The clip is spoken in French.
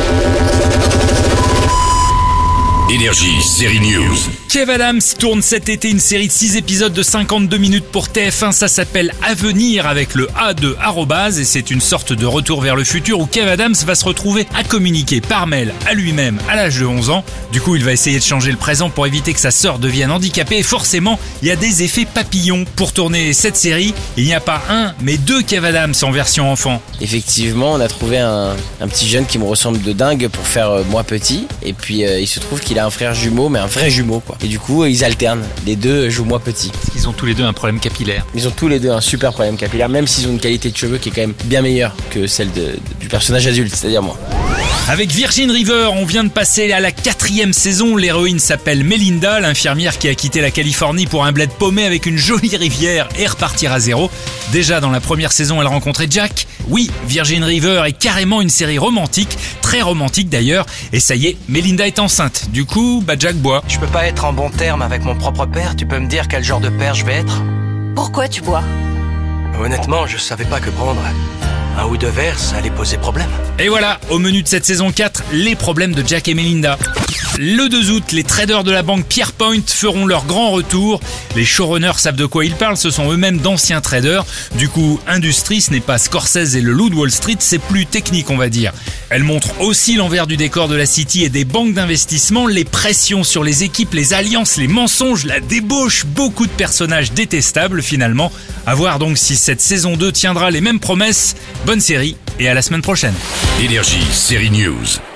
Yeah. Énergie, série news. Kev Adams tourne cet été une série de 6 épisodes de 52 minutes pour TF1. Ça s'appelle Avenir avec le A de arrobase et c'est une sorte de retour vers le futur où Kev Adams va se retrouver à communiquer par mail à lui-même à l'âge de 11 ans. Du coup, il va essayer de changer le présent pour éviter que sa sœur devienne handicapée et forcément, il y a des effets papillons. Pour tourner cette série, il n'y a pas un, mais deux Kev Adams en version enfant. Effectivement, on a trouvé un, un petit jeune qui me ressemble de dingue pour faire euh, moi petit. Et puis euh, il se trouve qu'il a un frère jumeau, mais un vrai jumeau quoi. Et du coup, ils alternent. Les deux jouent moi petit. Ils ont tous les deux un problème capillaire. Ils ont tous les deux un super problème capillaire, même s'ils ont une qualité de cheveux qui est quand même bien meilleure que celle de- du personnage adulte, c'est-à-dire moi. Avec Virgin River, on vient de passer à la quatrième saison. L'héroïne s'appelle Melinda, l'infirmière qui a quitté la Californie pour un bled paumé avec une jolie rivière et repartir à zéro. Déjà dans la première saison, elle rencontrait Jack. Oui, Virgin River est carrément une série romantique, très romantique d'ailleurs. Et ça y est, Melinda est enceinte. Du coup, bah Jack boit. Je peux pas être en bon terme avec mon propre père, tu peux me dire quel genre de père je vais être? Pourquoi tu bois? Honnêtement, je savais pas que prendre ou deux verres, ça allait poser problème. Et voilà, au menu de cette saison 4, les problèmes de Jack et Melinda. Le 2 août, les traders de la banque Pierrepoint feront leur grand retour. Les showrunners savent de quoi ils parlent, ce sont eux-mêmes d'anciens traders. Du coup, Industrie, ce n'est pas Scorsese et le loup de Wall Street, c'est plus technique on va dire. Elle montre aussi l'envers du décor de la City et des banques d'investissement, les pressions sur les équipes, les alliances, les mensonges, la débauche, beaucoup de personnages détestables finalement. À voir donc si cette saison 2 tiendra les mêmes promesses. Bonne série et à la semaine prochaine. Énergie, série news.